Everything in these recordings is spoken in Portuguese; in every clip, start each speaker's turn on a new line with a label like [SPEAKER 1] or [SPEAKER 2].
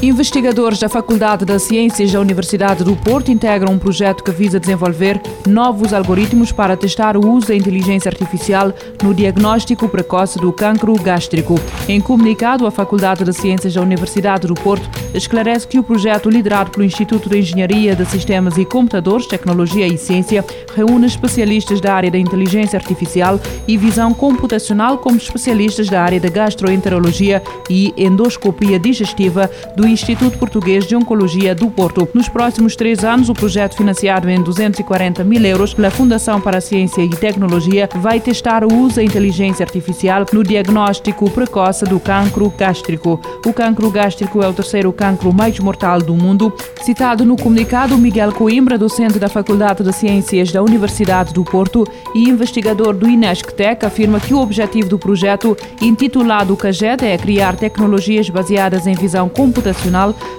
[SPEAKER 1] Investigadores da Faculdade de Ciências da Universidade do Porto integram um projeto que visa desenvolver novos algoritmos para testar o uso da inteligência artificial no diagnóstico precoce do cancro gástrico. Em comunicado, a Faculdade de Ciências da Universidade do Porto esclarece que o projeto liderado pelo Instituto de Engenharia de Sistemas e Computadores, Tecnologia e Ciência reúne especialistas da área da inteligência artificial e visão computacional como especialistas da área da gastroenterologia e endoscopia digestiva do Instituto Português de Oncologia do Porto. Nos próximos três anos, o projeto, financiado em 240 mil euros pela Fundação para a Ciência e Tecnologia, vai testar o uso da inteligência artificial no diagnóstico precoce do cancro gástrico. O cancro gástrico é o terceiro cancro mais mortal do mundo. Citado no comunicado, Miguel Coimbra, docente da Faculdade de Ciências da Universidade do Porto e investigador do INESCTEC, afirma que o objetivo do projeto, intitulado CAGED, é criar tecnologias baseadas em visão computacional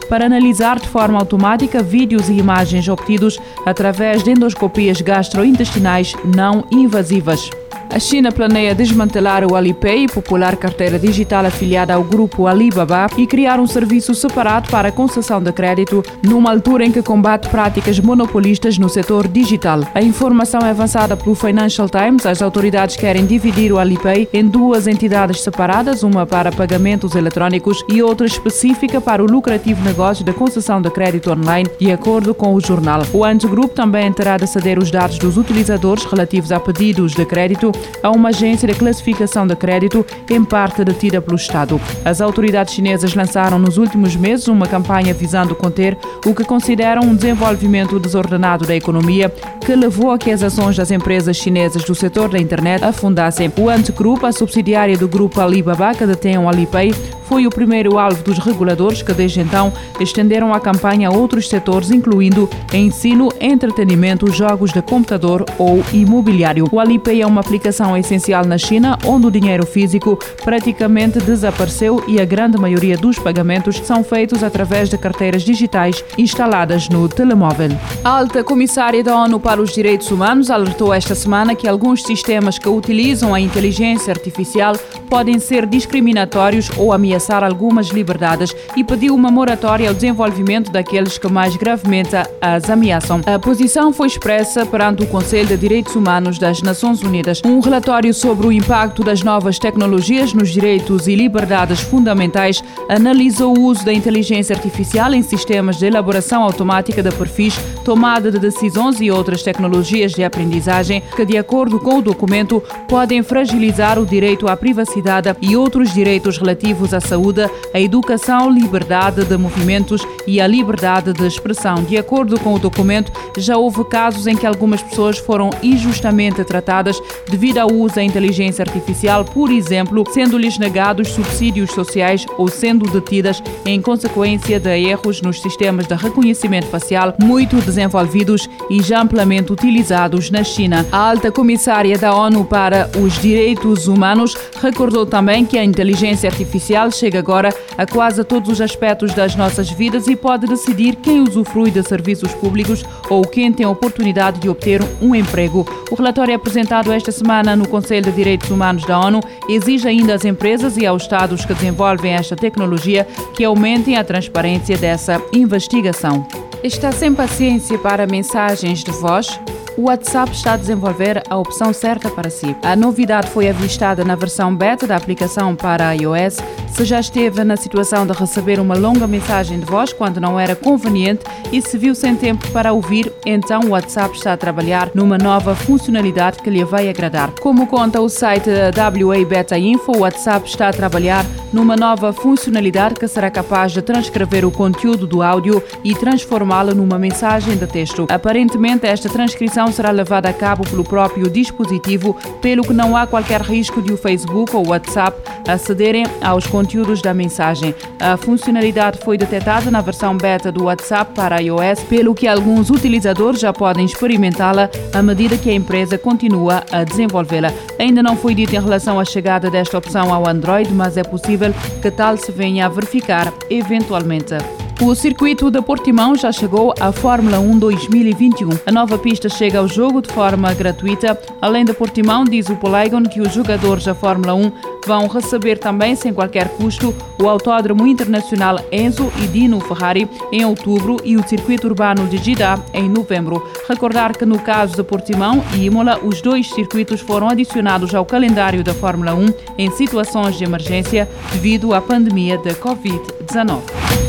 [SPEAKER 1] para analisar de forma automática vídeos e imagens obtidos através de endoscopias gastrointestinais não invasivas. A China planeia desmantelar o Alipay, popular carteira digital afiliada ao grupo Alibaba, e criar um serviço separado para a concessão de crédito, numa altura em que combate práticas monopolistas no setor digital. A informação é avançada pelo Financial Times. As autoridades querem dividir o Alipay em duas entidades separadas, uma para pagamentos eletrónicos e outra específica para o lucrativo negócio da concessão de crédito online, de acordo com o jornal. O Ant Group também terá de ceder os dados dos utilizadores relativos a pedidos de crédito a uma agência de classificação de crédito, em parte detida pelo Estado. As autoridades chinesas lançaram nos últimos meses uma campanha visando conter o que consideram um desenvolvimento desordenado da economia, que levou a que as ações das empresas chinesas do setor da internet afundassem. O Ant Group, a subsidiária do grupo Alibaba, que detém o Alipay, foi o primeiro alvo dos reguladores que, desde então, estenderam a campanha a outros setores, incluindo ensino, entretenimento, jogos de computador ou imobiliário. O Alipay é uma aplicação essencial na China, onde o dinheiro físico praticamente desapareceu e a grande maioria dos pagamentos são feitos através de carteiras digitais instaladas no telemóvel. A alta comissária da ONU para os Direitos Humanos alertou esta semana que alguns sistemas que utilizam a inteligência artificial podem ser discriminatórios ou ameaçados ameaçar algumas liberdades e pediu uma moratória ao desenvolvimento daqueles que mais gravemente as ameaçam. A posição foi expressa perante o Conselho de Direitos Humanos das Nações Unidas. Um relatório sobre o impacto das novas tecnologias nos direitos e liberdades fundamentais analisou o uso da inteligência artificial em sistemas de elaboração automática de perfis, tomada de decisões e outras tecnologias de aprendizagem que, de acordo com o documento, podem fragilizar o direito à privacidade e outros direitos relativos à saúde, a educação, liberdade de movimentos e a liberdade de expressão. De acordo com o documento, já houve casos em que algumas pessoas foram injustamente tratadas devido ao uso da inteligência artificial, por exemplo, sendo-lhes negados subsídios sociais ou sendo detidas em consequência de erros nos sistemas de reconhecimento facial muito desenvolvidos e já amplamente utilizados na China. A alta comissária da ONU para os Direitos Humanos recordou também que a inteligência artificial chega agora a quase todos os aspectos das nossas vidas e pode decidir quem usufrui de serviços públicos ou quem tem a oportunidade de obter um emprego. O relatório apresentado esta semana no Conselho de Direitos Humanos da ONU exige ainda às empresas e aos Estados que desenvolvem esta tecnologia que aumentem a transparência dessa investigação. Está sem paciência para mensagens de voz? O WhatsApp está a desenvolver a opção certa para si. A novidade foi avistada na versão beta da aplicação para iOS. Se já esteve na situação de receber uma longa mensagem de voz quando não era conveniente e se viu sem tempo para ouvir, então o WhatsApp está a trabalhar numa nova funcionalidade que lhe vai agradar. Como conta o site WA Beta Info, o WhatsApp está a trabalhar numa nova funcionalidade que será capaz de transcrever o conteúdo do áudio e transformá-lo numa mensagem de texto. Aparentemente, esta transcrição será levada a cabo pelo próprio dispositivo, pelo que não há qualquer risco de o Facebook ou WhatsApp acederem aos conteúdos da mensagem. A funcionalidade foi detectada na versão beta do WhatsApp para iOS, pelo que alguns utilizadores já podem experimentá-la à medida que a empresa continua a desenvolvê-la. Ainda não foi dito em relação à chegada desta opção ao Android, mas é possível que tal se venha a verificar eventualmente. O circuito da Portimão já chegou à Fórmula 1 2021. A nova pista chega ao jogo de forma gratuita. Além da Portimão, diz o Polygon que os jogadores da Fórmula 1 vão receber também, sem qualquer custo, o Autódromo Internacional Enzo e Dino Ferrari em outubro e o Circuito Urbano de Jeddah em novembro. Recordar que no caso da Portimão e Imola, os dois circuitos foram adicionados ao calendário da Fórmula 1 em situações de emergência devido à pandemia da Covid-19.